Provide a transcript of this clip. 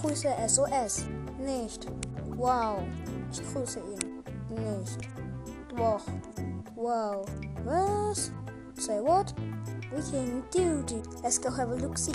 grüße SOS. Nicht. Wow. Ich grüße ihn. Nicht. Doch. Wow. Was? Say what? We can do this. Let's go have a look see.